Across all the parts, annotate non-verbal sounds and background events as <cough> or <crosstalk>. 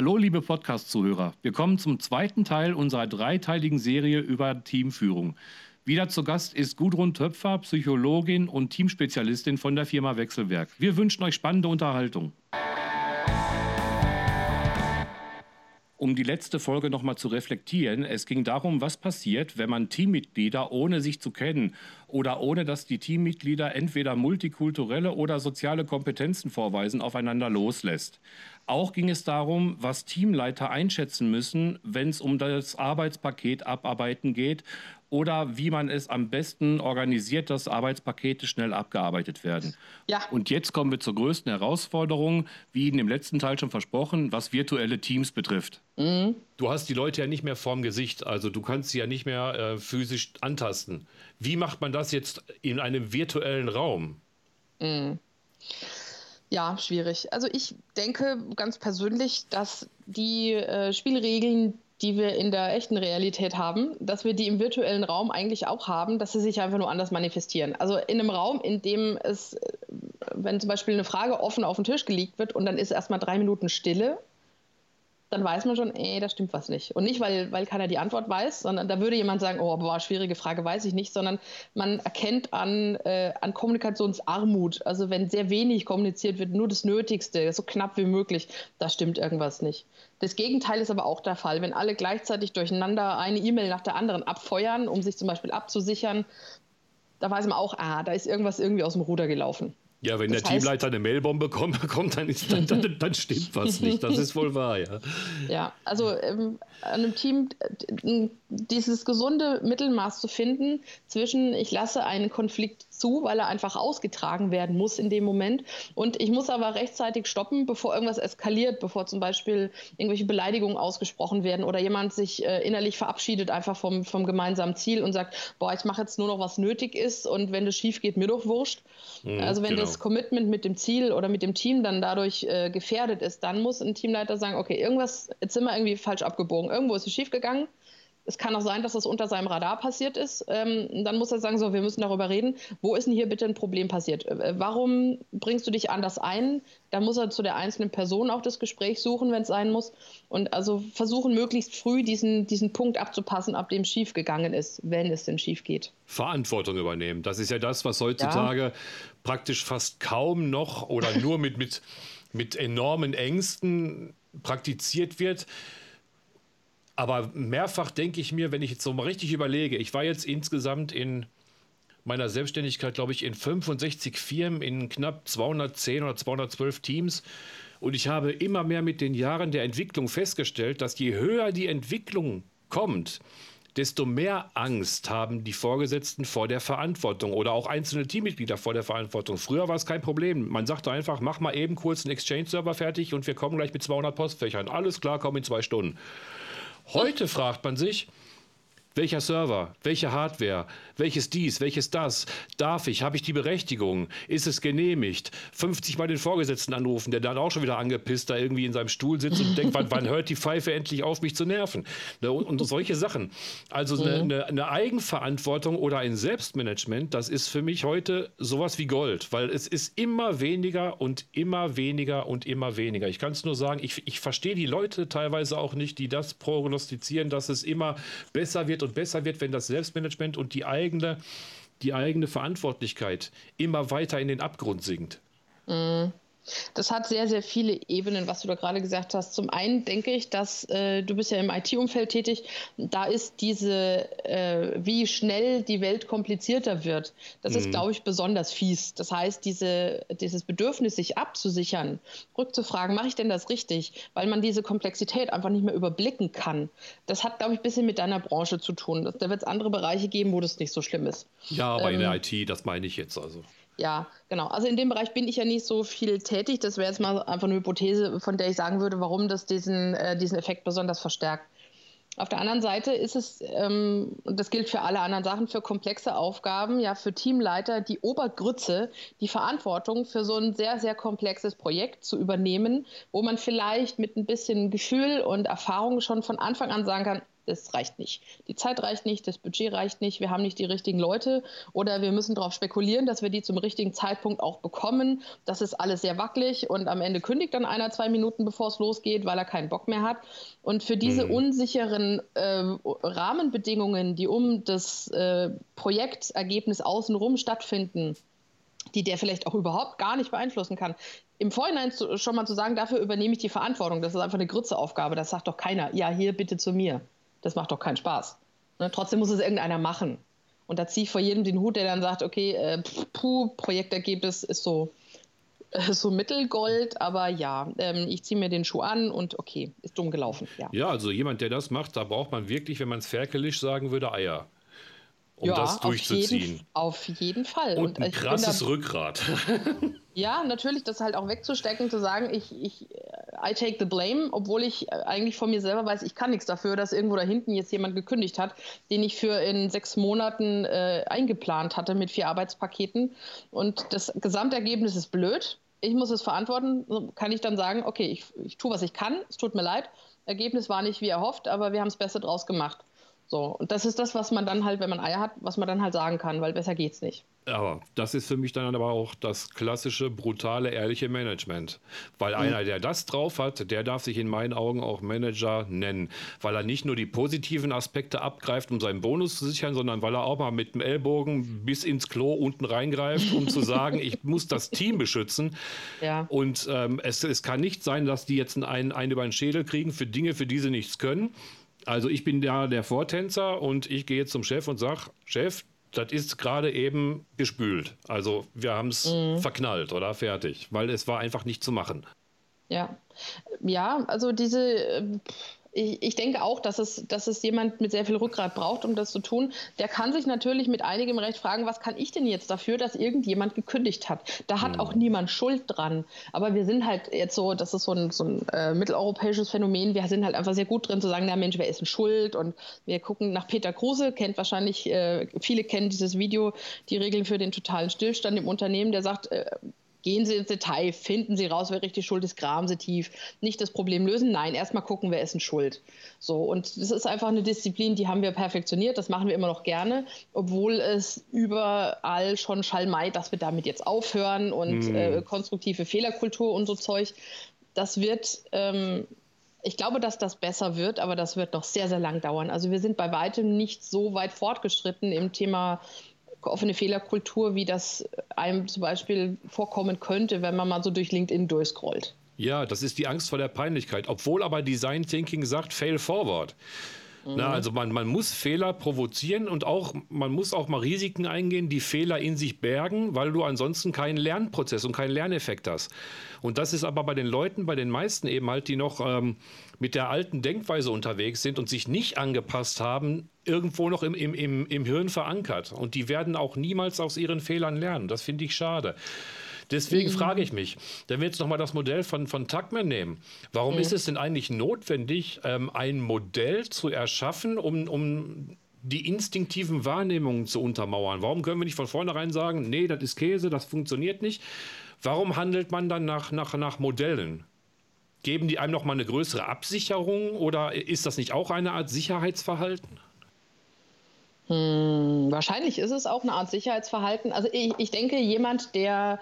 Hallo, liebe Podcast-Zuhörer. Wir kommen zum zweiten Teil unserer dreiteiligen Serie über Teamführung. Wieder zu Gast ist Gudrun Töpfer, Psychologin und Teamspezialistin von der Firma Wechselwerk. Wir wünschen euch spannende Unterhaltung. Um die letzte Folge nochmal zu reflektieren, es ging darum, was passiert, wenn man Teammitglieder ohne sich zu kennen oder ohne dass die Teammitglieder entweder multikulturelle oder soziale Kompetenzen vorweisen, aufeinander loslässt. Auch ging es darum, was Teamleiter einschätzen müssen, wenn es um das Arbeitspaket abarbeiten geht oder wie man es am besten organisiert, dass Arbeitspakete schnell abgearbeitet werden. Ja. Und jetzt kommen wir zur größten Herausforderung, wie Ihnen im letzten Teil schon versprochen, was virtuelle Teams betrifft. Mhm. Du hast die Leute ja nicht mehr vorm Gesicht, also du kannst sie ja nicht mehr äh, physisch antasten. Wie macht man das jetzt in einem virtuellen Raum? Mhm. Ja, schwierig. Also ich denke ganz persönlich, dass die äh, Spielregeln, die wir in der echten Realität haben, dass wir die im virtuellen Raum eigentlich auch haben, dass sie sich einfach nur anders manifestieren. Also in einem Raum, in dem es, äh, wenn zum Beispiel eine Frage offen auf den Tisch gelegt wird und dann ist erstmal drei Minuten Stille dann weiß man schon, ey, da stimmt was nicht. Und nicht, weil, weil keiner die Antwort weiß, sondern da würde jemand sagen, oh, boah, schwierige Frage, weiß ich nicht, sondern man erkennt an, äh, an Kommunikationsarmut. Also wenn sehr wenig kommuniziert wird, nur das Nötigste, so knapp wie möglich, da stimmt irgendwas nicht. Das Gegenteil ist aber auch der Fall. Wenn alle gleichzeitig durcheinander eine E-Mail nach der anderen abfeuern, um sich zum Beispiel abzusichern, da weiß man auch, ah, da ist irgendwas irgendwie aus dem Ruder gelaufen. Ja, wenn das der heißt, Teamleiter eine Mailbombe bekommt, <laughs> dann, ist, dann, dann, dann, stimmt was nicht. Das ist wohl wahr, ja. <laughs> Ja, also ähm, an einem Team äh, dieses gesunde Mittelmaß zu finden zwischen, ich lasse einen Konflikt zu, weil er einfach ausgetragen werden muss in dem Moment. Und ich muss aber rechtzeitig stoppen, bevor irgendwas eskaliert, bevor zum Beispiel irgendwelche Beleidigungen ausgesprochen werden oder jemand sich äh, innerlich verabschiedet einfach vom, vom gemeinsamen Ziel und sagt, boah, ich mache jetzt nur noch, was nötig ist und wenn das schief geht, mir doch wurscht. Mhm, also wenn genau. das Commitment mit dem Ziel oder mit dem Team dann dadurch äh, gefährdet ist, dann muss ein Teamleiter sagen, okay, irgendwas, jetzt sind wir irgendwie falsch abgebogen, irgendwo ist es schief gegangen es kann auch sein, dass das unter seinem Radar passiert ist. Ähm, dann muss er sagen, so, wir müssen darüber reden. Wo ist denn hier bitte ein Problem passiert? Äh, warum bringst du dich anders ein? Da muss er zu der einzelnen Person auch das Gespräch suchen, wenn es sein muss. Und also versuchen, möglichst früh diesen, diesen Punkt abzupassen, ab dem schief gegangen ist, wenn es denn schief geht. Verantwortung übernehmen. Das ist ja das, was heutzutage ja. praktisch fast kaum noch oder nur mit, mit, mit enormen Ängsten praktiziert wird. Aber mehrfach denke ich mir, wenn ich jetzt so mal richtig überlege, ich war jetzt insgesamt in meiner Selbstständigkeit, glaube ich, in 65 Firmen, in knapp 210 oder 212 Teams. Und ich habe immer mehr mit den Jahren der Entwicklung festgestellt, dass je höher die Entwicklung kommt, desto mehr Angst haben die Vorgesetzten vor der Verantwortung oder auch einzelne Teammitglieder vor der Verantwortung. Früher war es kein Problem. Man sagte einfach, mach mal eben kurz einen Exchange-Server fertig und wir kommen gleich mit 200 Postfächern. Alles klar, komm in zwei Stunden. Heute fragt man sich, welcher Server, welche Hardware, welches dies, welches das, darf ich, habe ich die Berechtigung, ist es genehmigt, 50 Mal den Vorgesetzten anrufen, der dann auch schon wieder angepisst da irgendwie in seinem Stuhl sitzt und denkt, wann, wann, hört die Pfeife endlich auf, mich zu nerven? Ne, und, und solche Sachen. Also eine, eine, eine, Eigenverantwortung oder ein Selbstmanagement, das ist für mich heute sowas wie Gold, weil es ist immer weniger und immer weniger und immer weniger. Ich kann es nur sagen, ich, ich verstehe die Leute teilweise auch nicht, die das prognostizieren, dass es immer besser wird und und besser wird, wenn das Selbstmanagement und die eigene, die eigene Verantwortlichkeit immer weiter in den Abgrund sinkt. Mhm. Das hat sehr, sehr viele Ebenen, was du da gerade gesagt hast. Zum einen denke ich, dass äh, du bist ja im IT-Umfeld tätig, da ist diese, äh, wie schnell die Welt komplizierter wird, das mhm. ist, glaube ich, besonders fies. Das heißt, diese, dieses Bedürfnis, sich abzusichern, rückzufragen, mache ich denn das richtig, weil man diese Komplexität einfach nicht mehr überblicken kann, das hat, glaube ich, ein bisschen mit deiner Branche zu tun. Da wird es andere Bereiche geben, wo das nicht so schlimm ist. Ja, aber ähm, in der ähm, IT, das meine ich jetzt also. Ja, genau. Also in dem Bereich bin ich ja nicht so viel tätig. Das wäre jetzt mal einfach eine Hypothese, von der ich sagen würde, warum das diesen, äh, diesen Effekt besonders verstärkt. Auf der anderen Seite ist es, ähm, und das gilt für alle anderen Sachen, für komplexe Aufgaben, ja, für Teamleiter die Obergrütze, die Verantwortung für so ein sehr, sehr komplexes Projekt zu übernehmen, wo man vielleicht mit ein bisschen Gefühl und Erfahrung schon von Anfang an sagen kann, das reicht nicht. Die Zeit reicht nicht, das Budget reicht nicht, wir haben nicht die richtigen Leute oder wir müssen darauf spekulieren, dass wir die zum richtigen Zeitpunkt auch bekommen. Das ist alles sehr wackelig und am Ende kündigt dann einer zwei Minuten, bevor es losgeht, weil er keinen Bock mehr hat. Und für diese mhm. unsicheren äh, Rahmenbedingungen, die um das äh, Projektergebnis außenrum stattfinden, die der vielleicht auch überhaupt gar nicht beeinflussen kann. Im Vorhinein zu, schon mal zu sagen, dafür übernehme ich die Verantwortung, das ist einfach eine Grützeaufgabe, das sagt doch keiner, ja, hier bitte zu mir. Das macht doch keinen Spaß. Ne? Trotzdem muss es irgendeiner machen. Und da ziehe ich vor jedem den Hut, der dann sagt, okay, äh, puh, Projektergebnis ist so, äh, so Mittelgold, aber ja, ähm, ich ziehe mir den Schuh an und okay, ist dumm gelaufen. Ja. ja, also jemand, der das macht, da braucht man wirklich, wenn man es ferkelisch sagen würde, Eier um ja, das durchzuziehen. Auf jeden, auf jeden Fall. Und, und ein krasses da, Rückgrat. ja, natürlich, das halt auch wegzustecken, zu sagen, ich, ich, I take the blame, obwohl ich eigentlich von mir selber weiß, ich kann nichts dafür, dass irgendwo da hinten jetzt jemand gekündigt hat, den ich für in sechs Monaten äh, eingeplant hatte mit vier Arbeitspaketen. Und das Gesamtergebnis ist blöd. Ich muss es verantworten. Kann ich dann sagen, okay, ich, ich tue, was ich kann, es tut mir leid. Ergebnis war nicht wie erhofft, aber wir haben das Beste draus gemacht. So, und das ist das, was man dann halt, wenn man Eier hat, was man dann halt sagen kann, weil besser geht's nicht. Aber das ist für mich dann aber auch das klassische, brutale, ehrliche Management. Weil mhm. einer, der das drauf hat, der darf sich in meinen Augen auch Manager nennen. Weil er nicht nur die positiven Aspekte abgreift, um seinen Bonus zu sichern, sondern weil er auch mal mit dem Ellbogen bis ins Klo unten reingreift, um zu sagen, <laughs> ich muss das Team beschützen. Ja. Und ähm, es, es kann nicht sein, dass die jetzt einen, einen über den Schädel kriegen für Dinge, für die sie nichts können. Also ich bin da der Vortänzer und ich gehe jetzt zum Chef und sage, Chef, das ist gerade eben gespült. Also wir haben es mhm. verknallt oder fertig, weil es war einfach nicht zu machen. Ja, ja, also diese ich, ich, denke auch, dass es, dass es jemand mit sehr viel Rückgrat braucht, um das zu tun. Der kann sich natürlich mit einigem Recht fragen, was kann ich denn jetzt dafür, dass irgendjemand gekündigt hat? Da hat mhm. auch niemand Schuld dran. Aber wir sind halt jetzt so, das ist so ein, so ein äh, mitteleuropäisches Phänomen, wir sind halt einfach sehr gut drin zu sagen, na Mensch, wer ist denn schuld? Und wir gucken nach Peter Kruse, kennt wahrscheinlich, äh, viele kennen dieses Video, die Regeln für den totalen Stillstand im Unternehmen, der sagt, äh, Gehen Sie ins Detail, finden Sie raus, wer richtig schuld ist, graben Sie tief. Nicht das Problem lösen, nein, erstmal gucken, wer ist denn schuld. So, und das ist einfach eine Disziplin, die haben wir perfektioniert, das machen wir immer noch gerne, obwohl es überall schon Schallmei, dass wir damit jetzt aufhören und mm. äh, konstruktive Fehlerkultur und so Zeug. Das wird, ähm, ich glaube, dass das besser wird, aber das wird noch sehr, sehr lang dauern. Also wir sind bei weitem nicht so weit fortgeschritten im Thema offene Fehlerkultur, wie das einem zum Beispiel vorkommen könnte, wenn man mal so durch LinkedIn durchscrollt. Ja, das ist die Angst vor der Peinlichkeit. Obwohl aber Design Thinking sagt, fail forward. Mhm. Na, also man, man muss Fehler provozieren und auch man muss auch mal Risiken eingehen, die Fehler in sich bergen, weil du ansonsten keinen Lernprozess und keinen Lerneffekt hast. Und das ist aber bei den Leuten, bei den meisten eben halt, die noch ähm, mit der alten Denkweise unterwegs sind und sich nicht angepasst haben, irgendwo noch im, im, im, im Hirn verankert. Und die werden auch niemals aus ihren Fehlern lernen. Das finde ich schade. Deswegen mhm. frage ich mich, wenn wir jetzt nochmal das Modell von, von Tuckman nehmen, warum mhm. ist es denn eigentlich notwendig, ähm, ein Modell zu erschaffen, um, um die instinktiven Wahrnehmungen zu untermauern? Warum können wir nicht von vornherein sagen, nee, das ist Käse, das funktioniert nicht? Warum handelt man dann nach, nach, nach Modellen? Geben die einem nochmal eine größere Absicherung oder ist das nicht auch eine Art Sicherheitsverhalten? Hm, wahrscheinlich ist es auch eine Art Sicherheitsverhalten. Also ich, ich denke, jemand, der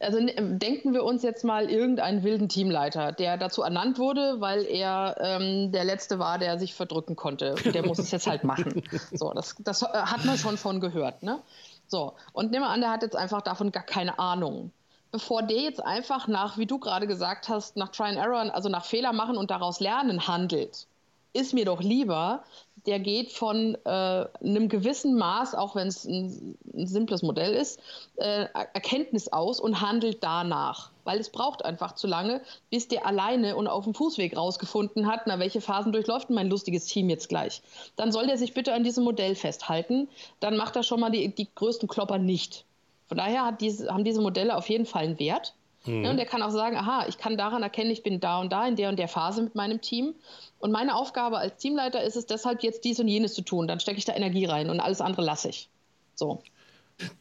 also denken wir uns jetzt mal irgendeinen wilden Teamleiter, der dazu ernannt wurde, weil er ähm, der Letzte war, der sich verdrücken konnte. Der muss es jetzt halt machen. <laughs> So, das, das äh, hat man schon von gehört. Ne? So, und nehmen wir an, der hat jetzt einfach davon gar keine Ahnung. Bevor der jetzt einfach nach, wie du gerade gesagt hast, nach Try and Error, also nach Fehler machen und daraus lernen handelt, ist mir doch lieber, der geht von äh, einem gewissen Maß, auch wenn es ein, ein, simples Modell ist, äh, Erkenntnis aus und handelt danach. Weil es braucht einfach zu lange, bis der alleine und auf dem Fußweg rausgefunden hat, na, welche Phasen durchläuft mein lustiges Team jetzt gleich. Dann soll der sich bitte an diesem Modell festhalten. Dann macht er schon mal die, die größten Klopper nicht. Von daher diese, haben diese Modelle auf jeden Fall einen Wert. Mhm. Ja, und der kann auch sagen, aha, ich kann daran erkennen, ich bin da und da in der und der Phase mit meinem Team. Und meine Aufgabe als Teamleiter ist es deshalb jetzt dies und jenes zu tun. Dann stecke ich da Energie rein und alles andere lasse ich. So.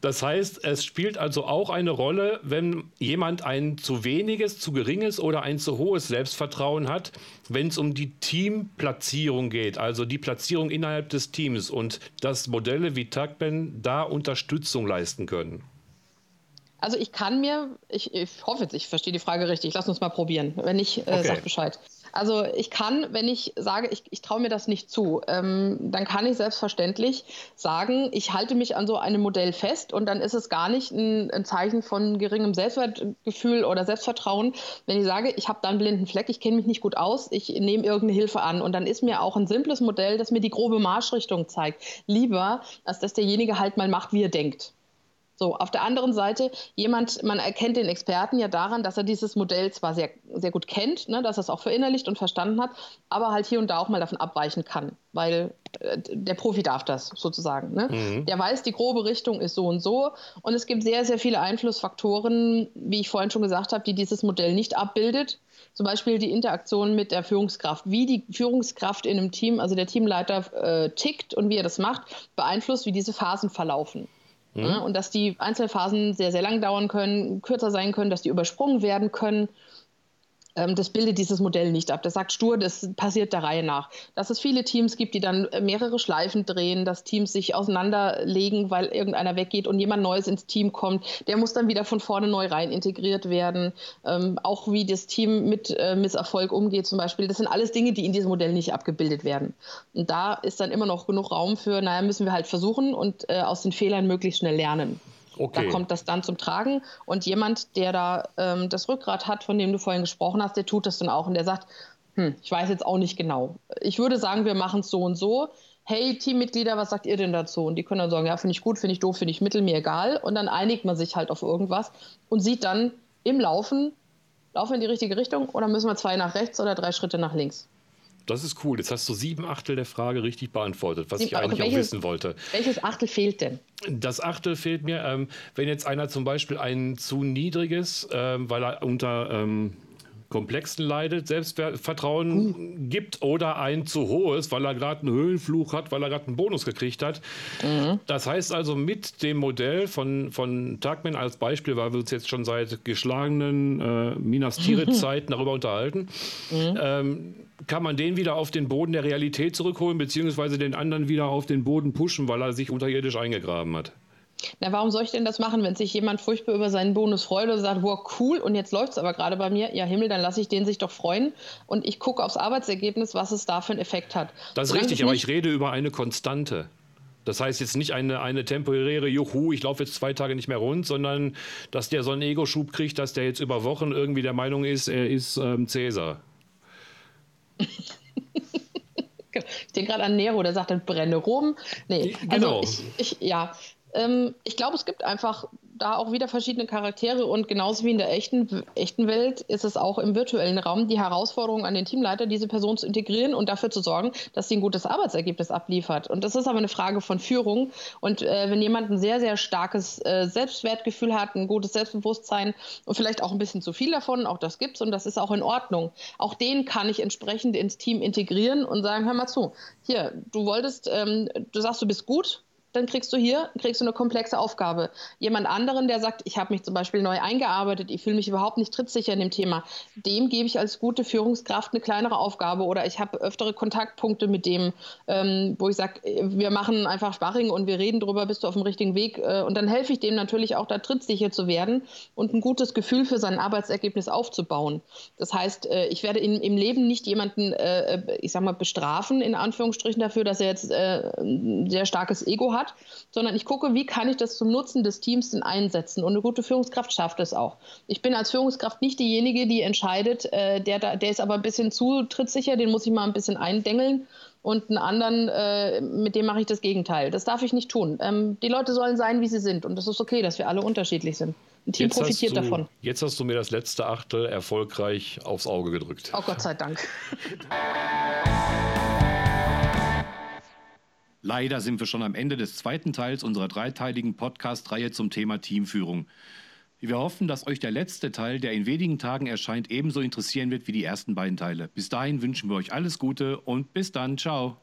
Das heißt, es spielt also auch eine Rolle, wenn jemand ein zu weniges, zu geringes oder ein zu hohes Selbstvertrauen hat, wenn es um die Teamplatzierung geht, also die Platzierung innerhalb des Teams und dass Modelle wie Tagben da Unterstützung leisten können. Also ich kann mir, ich, ich hoffe jetzt, ich verstehe die Frage richtig, lass uns mal probieren. Wenn nicht, äh, okay. sag Bescheid. Also ich kann, wenn ich sage, ich, ich traue mir das nicht zu, ähm, dann kann ich selbstverständlich sagen, ich halte mich an so einem Modell fest und dann ist es gar nicht ein, ein Zeichen von geringem Selbstwertgefühl oder Selbstvertrauen, wenn ich sage, ich habe da einen blinden Fleck, ich kenne mich nicht gut aus, ich nehme irgendeine Hilfe an und dann ist mir auch ein simples Modell, das mir die grobe Marschrichtung zeigt, lieber, als dass derjenige halt mal macht, wie er denkt. So, auf der anderen Seite, jemand, man erkennt den Experten ja daran, dass er dieses Modell zwar sehr, sehr gut kennt, ne, dass er es auch verinnerlicht und verstanden hat, aber halt hier und da auch mal davon abweichen kann, weil äh, der Profi darf das sozusagen. Ne? Mhm. Der weiß, die grobe Richtung ist so und so und es gibt sehr, sehr viele Einflussfaktoren, wie ich vorhin schon gesagt habe, die dieses Modell nicht abbildet. Zum Beispiel die Interaktion mit der Führungskraft. Wie die Führungskraft in einem Team, also der Teamleiter, äh, tickt und wie er das macht, beeinflusst, wie diese Phasen verlaufen. Mhm. Und dass die Einzelphasen sehr, sehr lang dauern können, kürzer sein können, dass die übersprungen werden können das bildet dieses Modell nicht ab. Das sagt stur, das passiert der Reihe nach. Dass es viele Teams gibt, die dann äh, mehrere Schleifen drehen, dass Teams sich auseinanderlegen, weil irgendeiner weggeht und jemand Neues ins Team kommt. Der muss dann wieder von vorne neu rein integriert werden. Ähm, auch wie das Team mit äh, Misserfolg umgeht zum Beispiel. Das sind alles Dinge, die in diesem Modell nicht abgebildet werden. Und da ist dann immer noch genug Raum für, naja, müssen wir halt versuchen und äh, aus den Fehlern möglichst schnell lernen. Okay. Da kommt das dann zum Tragen. Und jemand, der da ähm, das Rückgrat hat, von dem du vorhin gesprochen hast, der tut das dann auch und der sagt, hm, ich weiß jetzt auch nicht genau. Ich würde sagen, wir machen es so und so. Hey, Teammitglieder, was sagt ihr denn dazu? Und die können dann sagen, ja, finde ich gut, finde ich doof, finde ich mittel, mir egal. Und dann einigt man sich halt auf irgendwas und sieht dann im Laufen, laufen wir in die richtige Richtung oder müssen wir zwei nach rechts oder drei Schritte nach links? Das ist cool. Jetzt hast du sieben Achtel der Frage richtig beantwortet, was ich eigentlich welches, auch wissen wollte. Welches Achtel fehlt denn? Das Achtel fehlt mir, ähm, wenn jetzt einer zum Beispiel ein zu niedriges, ähm, weil er unter ähm, Komplexen leidet, Selbstvertrauen uh. gibt oder ein zu hohes, weil er gerade einen Höhlenfluch hat, weil er gerade einen Bonus gekriegt hat. Mhm. Das heißt also mit dem Modell von, von Tagman als Beispiel, weil wir uns jetzt schon seit geschlagenen äh, Minas Tirith-Zeiten <laughs> darüber unterhalten, mhm. ähm, kann man den wieder auf den Boden der Realität zurückholen, beziehungsweise den anderen wieder auf den Boden pushen, weil er sich unterirdisch eingegraben hat. Na, warum soll ich denn das machen, wenn sich jemand furchtbar über seinen Bonus freut und sagt, wow, cool, und jetzt läuft es aber gerade bei mir, ja Himmel, dann lasse ich den sich doch freuen und ich gucke aufs Arbeitsergebnis, was es da für einen Effekt hat. Das ist richtig, aber ich rede über eine Konstante. Das heißt jetzt nicht eine, eine temporäre Juhu, ich laufe jetzt zwei Tage nicht mehr rund, sondern dass der so einen Ego-Schub kriegt, dass der jetzt über Wochen irgendwie der Meinung ist, er ist ähm, Cäsar. <laughs> ich denke gerade an Nero, der sagt dann brenne rum. Nee, also genau. ich, ich, ja, ähm, ich glaube, es gibt einfach da auch wieder verschiedene Charaktere und genauso wie in der echten, echten Welt ist es auch im virtuellen Raum die Herausforderung an den Teamleiter, diese Person zu integrieren und dafür zu sorgen, dass sie ein gutes Arbeitsergebnis abliefert. Und das ist aber eine Frage von Führung. Und äh, wenn jemand ein sehr, sehr starkes äh, Selbstwertgefühl hat, ein gutes Selbstbewusstsein und vielleicht auch ein bisschen zu viel davon, auch das gibt es und das ist auch in Ordnung. Auch den kann ich entsprechend ins Team integrieren und sagen, hör mal zu, hier, du wolltest, ähm, du sagst, du bist gut, dann kriegst du hier kriegst du eine komplexe Aufgabe. Jemand anderen, der sagt, ich habe mich zum Beispiel neu eingearbeitet, ich fühle mich überhaupt nicht trittsicher in dem Thema, dem gebe ich als gute Führungskraft eine kleinere Aufgabe oder ich habe öftere Kontaktpunkte mit dem, ähm, wo ich sage, wir machen einfach Sparring und wir reden darüber, bist du auf dem richtigen Weg äh, und dann helfe ich dem natürlich auch da trittsicher zu werden und ein gutes Gefühl für sein Arbeitsergebnis aufzubauen. Das heißt, äh, ich werde in, im Leben nicht jemanden, äh, äh ich sage mal, bestrafen in Anführungsstrichen dafür, dass er jetzt äh, ein sehr starkes Ego hat hat, sondern ich gucke, wie kann ich das zum Nutzen des Teams denn einsetzen. Und eine gute Führungskraft schafft es auch. Ich bin als Führungskraft nicht diejenige, die entscheidet, äh, der, da, der ist aber ein bisschen zu trittsicher, den muss ich mal ein bisschen eindengeln. Und einen anderen, äh, mit dem mache ich das Gegenteil. Das darf ich nicht tun. Ähm, die Leute sollen sein, wie sie sind. Und das ist okay, dass wir alle unterschiedlich sind. Ein Team jetzt profitiert du, davon. Jetzt hast du mir das letzte Achtel erfolgreich aufs Auge gedrückt. Oh Gott sei Dank. <laughs> Leider sind wir schon am Ende des zweiten Teils unserer dreiteiligen Podcast-Reihe zum Thema Teamführung. Wir hoffen, dass euch der letzte Teil, der in wenigen Tagen erscheint, ebenso interessieren wird wie die ersten beiden Teile. Bis dahin wünschen wir euch alles Gute und bis dann. Ciao.